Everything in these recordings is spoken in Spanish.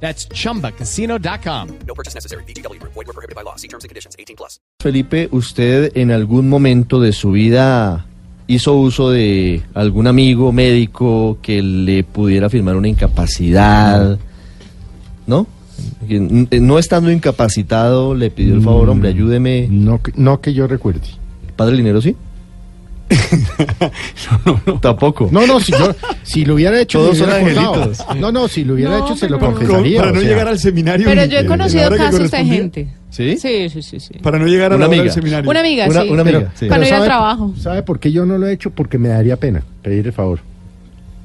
That's chumbacasino.com. No purchase necessary. BGW. Void were prohibited by law. See terms and conditions. 18 plus. Felipe, ¿usted en algún momento de su vida hizo uso de algún amigo médico que le pudiera firmar una incapacidad? ¿No? Que n- No estando incapacitado, le pidió el favor, hombre, ayúdeme. No, que- no que yo recuerde. ¿Padre Linero sí? Tampoco. No, no, si, yo, si lo hubiera hecho, Todos son angelitos. No, no, si lo hubiera No, hecho, se lo confesaría. para o no sea, llegar al seminario. Pero yo he conocido casos de gente. ¿Sí? Sí, sí, sí, sí. Para no llegar a Una la hora amiga. del seminario. Una amiga, Una, sí. una pero- amiga, sí. Para no ir al ¿sabe- trabajo. ¿Sabe por qué yo no lo he hecho? Porque me daría pena pedir el favor.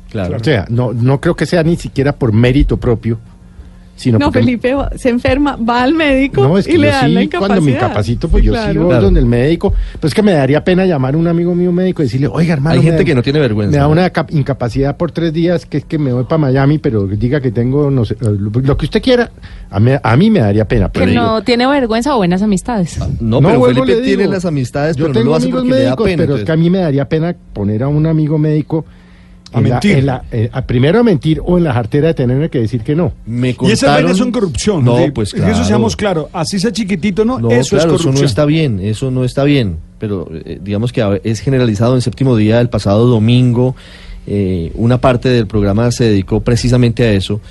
Claro. O sea, no, no creo que sea ni siquiera por mérito propio, sino No. Felipe se enferma, va al médico No, es que y le dan la sí, incapacidad. cuando me incapacito, pues Sí, yo claro. donde el médico. Pues es que me daría pena llamar a un amigo mío médico y decirle, oiga, hermano. Hay gente da- que no tiene vergüenza. Me da ¿no? una cap- incapacidad por tres días, que es que me voy para Miami, pero diga que tengo, no sé, eh, lo, que usted quiera. A mí, a mí me daría pena. Que Pero digo, no tiene vergüenza o buenas amistades. No, No, pero vuelvo, Felipe tiene las amistades, yo pero no tengo lo hace amigos porque le da médicos, pena. pero es que a mí me daría pena poner a un amigo médico A en la- mentir. en la- eh, a- primero a mentir o en la jartera de tenerme que decir que no. Me Y esas contaron- vainas son corrupción. No, Sí, pues es que claro. Eso seamos claros. Así sea chiquitito, ¿no? No, eso claro, es corrupción. eso no está bien, eso no está bien. Pero eh, digamos que a- es generalizado en séptimo día del pasado domingo. eh, una parte del programa se dedicó precisamente a eso,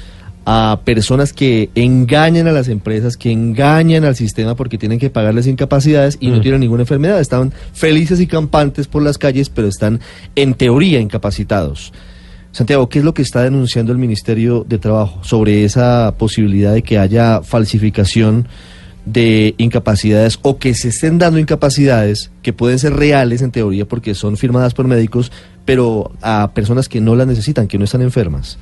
a personas que engañan a las empresas, que engañan al sistema porque tienen que pagarles incapacidades y no Mm. tienen ninguna enfermedad. Estaban felices y campantes por las calles, pero están en teoría incapacitados. Santiago, ¿qué es lo que está denunciando el Ministerio de Trabajo sobre esa posibilidad de que haya falsificación de incapacidades o que se estén dando incapacidades que pueden ser reales en teoría porque son firmadas por médicos, pero a personas que no las necesitan, que no están enfermas?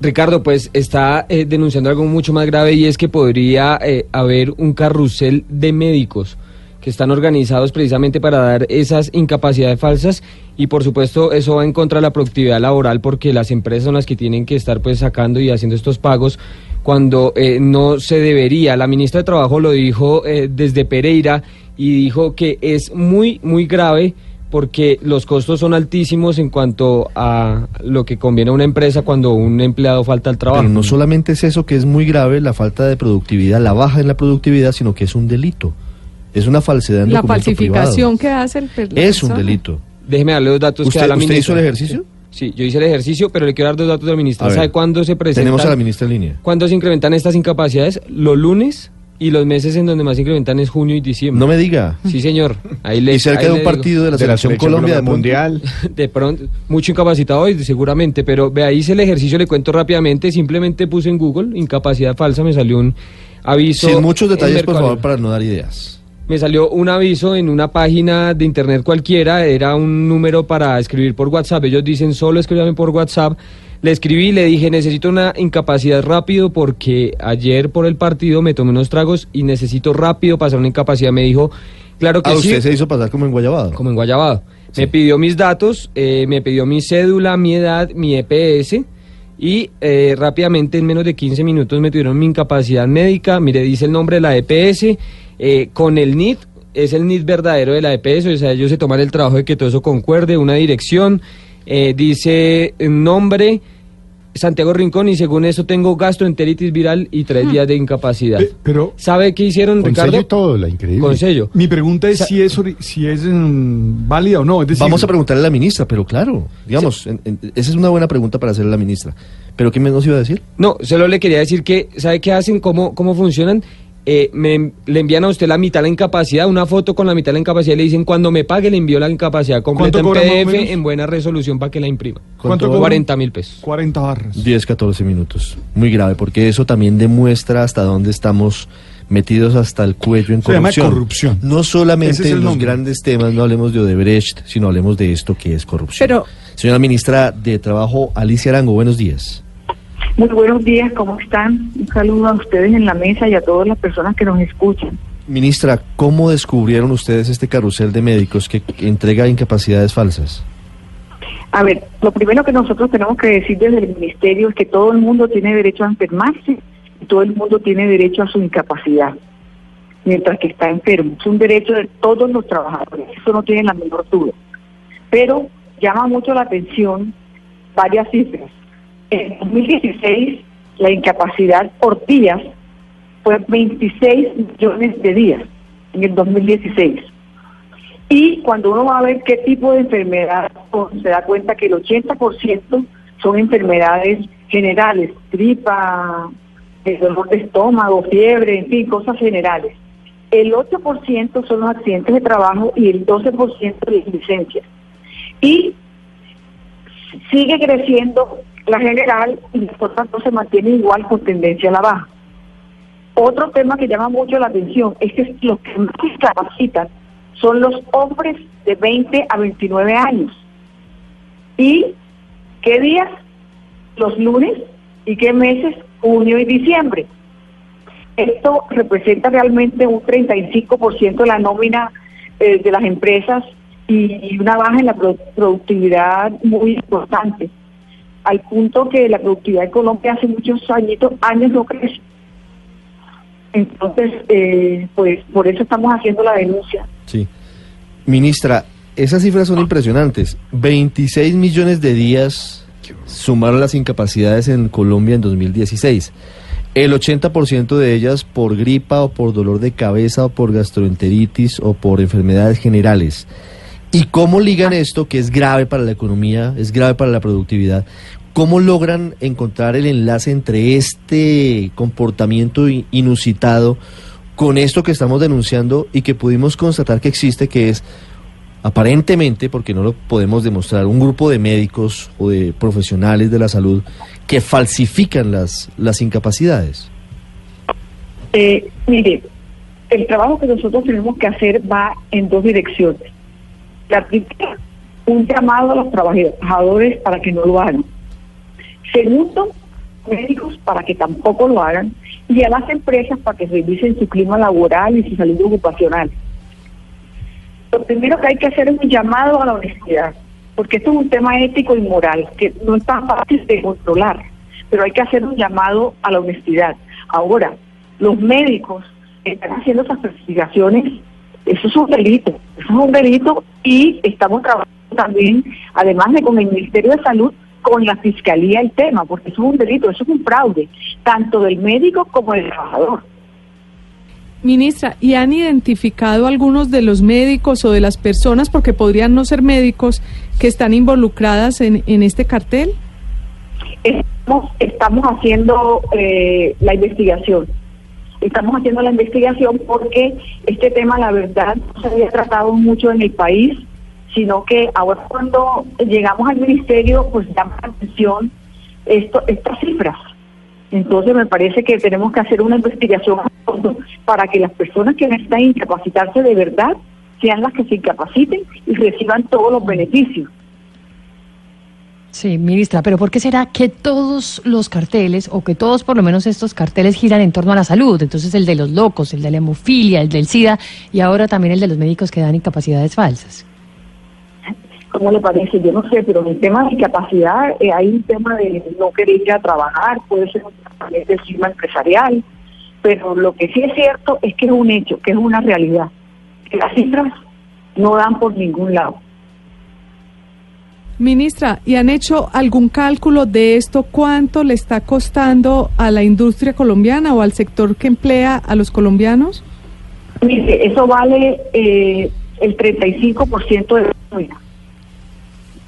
Ricardo, pues está eh, denunciando algo mucho más grave y es que podría eh, haber un carrusel de médicos que están organizados precisamente para dar esas incapacidades falsas y por supuesto eso va en contra de la productividad laboral porque las empresas son las que tienen que estar pues sacando y haciendo estos pagos cuando eh, no se debería. La ministra de Trabajo lo dijo eh, desde Pereira y dijo que es muy, muy grave porque los costos son altísimos en cuanto a lo que conviene a una empresa cuando un empleado falta al trabajo. Pero no solamente es eso que es muy grave, la falta de productividad, la baja en la productividad, sino que es un delito. Es una falsedad en La documento falsificación privado. que hace el per- la Es un persona. delito. Déjeme darle los datos que ¿Usted, da la usted ministra. hizo el ejercicio? Sí, yo hice el ejercicio, pero le quiero dar dos datos de la ministra. ¿Sabe cuándo se presentan? Tenemos a la ministra en línea. ¿Cuándo se incrementan estas incapacidades? Los lunes y los meses en donde más se incrementan es junio y diciembre. No me diga. Sí, señor. Ahí le, Y cerca ahí de un digo. partido de la, De la selección, selección Colombia de Mundial. De pronto, mucho incapacitado hoy, seguramente, pero ve ahí hice el ejercicio, le cuento rápidamente, simplemente puse en Google incapacidad falsa, me salió un aviso. Sin muchos detalles, por favor, para no dar ideas. Me salió un aviso en una página de internet cualquiera, era un número para escribir por WhatsApp. Ellos dicen solo escríbame por WhatsApp. Le escribí le dije necesito una incapacidad rápido porque ayer por el partido me tomé unos tragos y necesito rápido pasar una incapacidad. Me dijo, claro que Ah, sí. usted se hizo pasar como en Guayabado. Como en Guayabado. Sí. Me pidió mis datos, eh, me pidió mi cédula, mi edad, mi EPS y eh, rápidamente en menos de 15 minutos me tuvieron mi incapacidad médica. Mire, dice el nombre de la EPS eh, con el NIT. Es el NIT verdadero de la EPS, o sea, ellos se toman el trabajo de que todo eso concuerde, una dirección, eh, dice nombre, Santiago Rincón, y según eso tengo gastroenteritis viral y tres días de incapacidad. Pe- Pero ¿Sabe qué hicieron, Con Ricardo? sello todo, la increíble. Con sello. mi pregunta es Sa- si es, ori- si es mm, válida o no. Es decir, Vamos a preguntarle a la ministra, pero claro, digamos, en- en- esa es una buena pregunta para hacerle a la ministra. ¿Pero qué nos iba a decir? No, solo le quería decir que, ¿sabe qué hacen? ¿Cómo, cómo funcionan? Eh, me, le envían a usted la mitad de la incapacidad, una foto con la mitad de la incapacidad, y le dicen cuando me pague le envío la incapacidad completa en ¿Cuánto cobra más o PDF en buena resolución para que la imprima. ¿Cuánto cobra? 40 mil pesos. 40 barras. 10, 14 minutos. Muy grave, porque eso también demuestra hasta dónde estamos metidos hasta el cuello en Se llama corrupción. corrupción. No solamente es en los nombre. grandes temas, no hablemos de Odebrecht, sino hablemos de esto que es corrupción. Pero- Señora ministra de Trabajo, Alicia Arango, buenos días. Muy buenos días, ¿cómo están? Un saludo a ustedes en la mesa y a todas las personas que nos escuchan. Ministra, ¿cómo descubrieron ustedes este carrusel de médicos que, entrega incapacidades falsas? A ver, lo primero que nosotros tenemos que decir desde el ministerio es que todo el mundo tiene derecho a enfermarse y todo el mundo tiene derecho a su incapacidad mientras que está enfermo. Es un derecho de todos los trabajadores, eso no tiene la menor duda. Pero llama mucho la atención varias cifras. En 2016 la incapacidad por días fue 26 millones de días en el 2016. Y cuando uno va a ver qué tipo de enfermedad son, se da cuenta que el 80% son enfermedades generales, gripa, el dolor de estómago, fiebre, en fin, cosas generales. El 8% son los accidentes de trabajo y el 12% de licencias. Y sigue creciendo la general y por tanto se mantiene igual con tendencia a la baja. Otro tema que llama mucho la atención es que los que más capacitan son los hombres de 20 a 29 años. ¿Y qué días? Los lunes y qué meses? Junio y diciembre. Esto representa realmente un 35% de la nómina eh, de las empresas y una baja en la pro- productividad muy importante, al punto que la productividad en Colombia hace muchos añitos, años no crece. Entonces, eh, pues por eso estamos haciendo la denuncia. Sí. Ministra, esas cifras son impresionantes. 26 millones de días sumaron las incapacidades en Colombia en 2016. El 80% de ellas por gripa o por dolor de cabeza o por gastroenteritis o por enfermedades generales. ¿Y cómo ligan esto, que es grave para la economía, es grave para la productividad? ¿Cómo logran encontrar el enlace entre este comportamiento inusitado con esto que estamos denunciando y que pudimos constatar que existe, que es aparentemente, porque no lo podemos demostrar, un grupo de médicos o de profesionales de la salud que falsifican las, las incapacidades? Eh, mire, el trabajo que nosotros tenemos que hacer va en dos direcciones. La primera, un llamado a los trabajadores para que no lo hagan. Segundo, médicos para que tampoco lo hagan. Y a las empresas para que revisen su clima laboral y su salud ocupacional. Lo primero que hay que hacer es un llamado a la honestidad, porque esto es un tema ético y moral que no es tan fácil de controlar, pero hay que hacer un llamado a la honestidad. Ahora, los médicos están haciendo esas investigaciones, eso es un delito, eso es un delito y estamos trabajando también, además de con el Ministerio de Salud, con la Fiscalía el tema, porque eso es un delito, eso es un fraude, tanto del médico como del trabajador. Ministra, ¿y han identificado algunos de los médicos o de las personas, porque podrían no ser médicos, que están involucradas en, en este cartel? Estamos, estamos haciendo eh, la investigación. Estamos haciendo la investigación porque este tema, la verdad, no se había tratado mucho en el país, sino que ahora cuando llegamos al ministerio, pues llama la atención esto, estas cifras. Entonces me parece que tenemos que hacer una investigación para que las personas que necesitan incapacitarse de verdad sean las que se incapaciten y reciban todos los beneficios. Sí, ministra, pero ¿por qué será que todos los carteles, o que todos por lo menos estos carteles giran en torno a la salud? Entonces el de los locos, el de la hemofilia, el del SIDA y ahora también el de los médicos que dan incapacidades falsas. ¿Cómo le parece? Yo no sé, pero en el tema de discapacidad eh, hay un tema de no querer ir a trabajar, puede ser un clima empresarial, pero lo que sí es cierto es que es un hecho, que es una realidad, que las cifras no dan por ningún lado. Ministra, ¿y han hecho algún cálculo de esto? ¿Cuánto le está costando a la industria colombiana o al sector que emplea a los colombianos? Mire, eso vale eh, el 35% de la nómina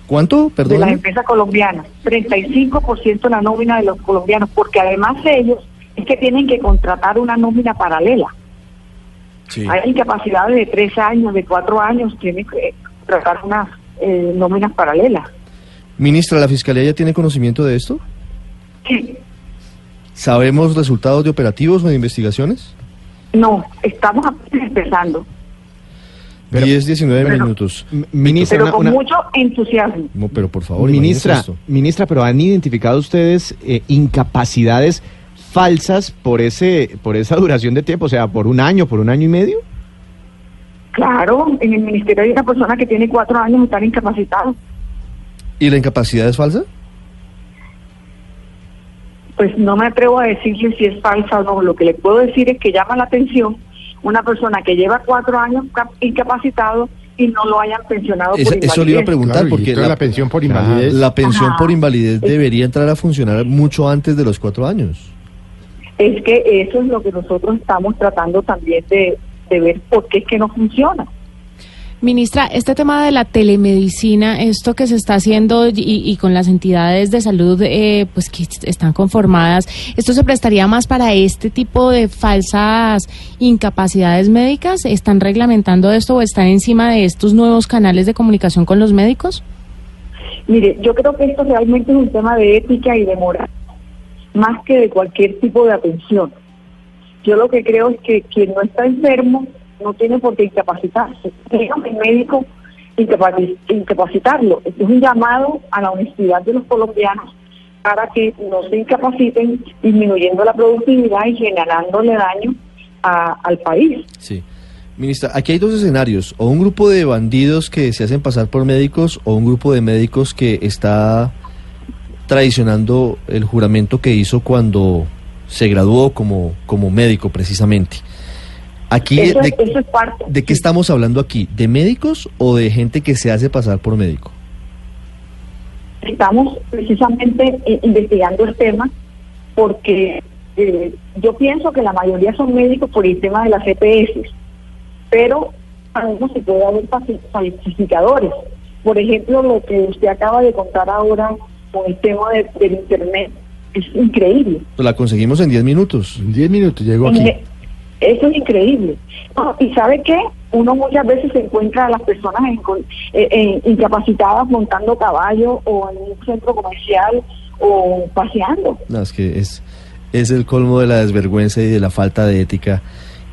¿Cuánto? de Perdón. las empresas colombianas, 35% de la nómina de los colombianos, porque además de ellos es que tienen que contratar una nómina paralela. Sí. Hay incapacidades de tres años, de cuatro años, tienen que tratar unas eh, nóminas paralelas. Ministra, ¿la Fiscalía ya tiene conocimiento de esto? Sí, ¿Sabemos resultados de operativos o de investigaciones? no, estamos apenas empezando, 10, 19 pero- minutos. Ministra, pero una- con una- mucho entusiasmo. No, pero por favor, ministra, ministra, pero han identificado ustedes eh, incapacidades falsas por ese por esa duración de tiempo, o sea, por un año, por un año y medio. Claro, en el ministerio hay una persona que tiene cuatro años y está incapacitado. ¿Y la incapacidad es falsa? Pues no me atrevo a decirle si es falsa o no. Lo que le puedo decir es que llama la atención una persona que lleva cuatro años cap- incapacitado y no lo hayan pensionado Esa- por eso le iba a invalidez. preguntar Claro, porque toda la pensión por invalidez. La pensión Ajá. por invalidez debería entrar a funcionar mucho antes de los cuatro años. Es que eso es lo que nosotros estamos tratando también de, de ver por qué es que no funciona. Ministra, este tema de la telemedicina, esto que se está haciendo y, y con las entidades de salud eh, pues que están conformadas, ¿esto se prestaría más para este tipo de falsas incapacidades médicas? ¿Están reglamentando esto o están encima de estos nuevos canales de comunicación con los médicos? Mire, yo creo que esto realmente es un tema de ética y de moral, más que de cualquier tipo de atención. Yo lo que creo es que quien no está enfermo no tiene por qué incapacitarse. Tenemos el médico incapaci- incapacitarlo. Esto es un llamado a la honestidad de los colombianos para que no se incapaciten, disminuyendo la productividad y generándole daño al país. Sí. Ministra, aquí hay dos escenarios, o un grupo de bandidos que se hacen pasar por médicos o un grupo de médicos que está traicionando el juramento que hizo cuando se graduó como, como médico precisamente. Aquí, Eso, de, es, eso es parte. ¿de qué estamos hablando aquí? ¿De médicos o de gente que se hace pasar por médico? estamos precisamente eh, investigando el tema porque eh, yo pienso que la mayoría son médicos por el tema de las EPS, pero sabemos que puede haber falsi- falsificadores. Por ejemplo, lo que usted acaba de contar ahora con el tema de- del Internet es increíble. Pues la conseguimos en 10 minutos. En 10 minutos llegó En- aquí. Eso es increíble. No, ¿Y sabe qué? Uno muchas veces se encuentra a las personas en- con- eh, eh, incapacitadas montando caballo o en un centro comercial o paseando. No, es que es, es el colmo de la desvergüenza y de la falta de ética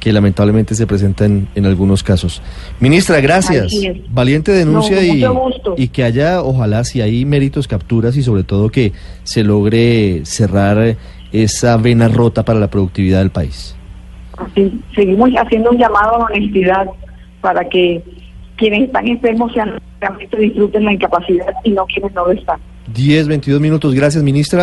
que lamentablemente se presenta en, en algunos casos. Ministra, gracias. Valiente denuncia No, y, y que haya, ojalá, si hay méritos, capturas y sobre todo que se logre cerrar esa vena rota para la productividad del país. Así, seguimos haciendo un llamado a la honestidad para que quienes están enfermos sean realmente disfruten la incapacidad y no quienes no lo están. 10, 22 minutos. Gracias, ministra.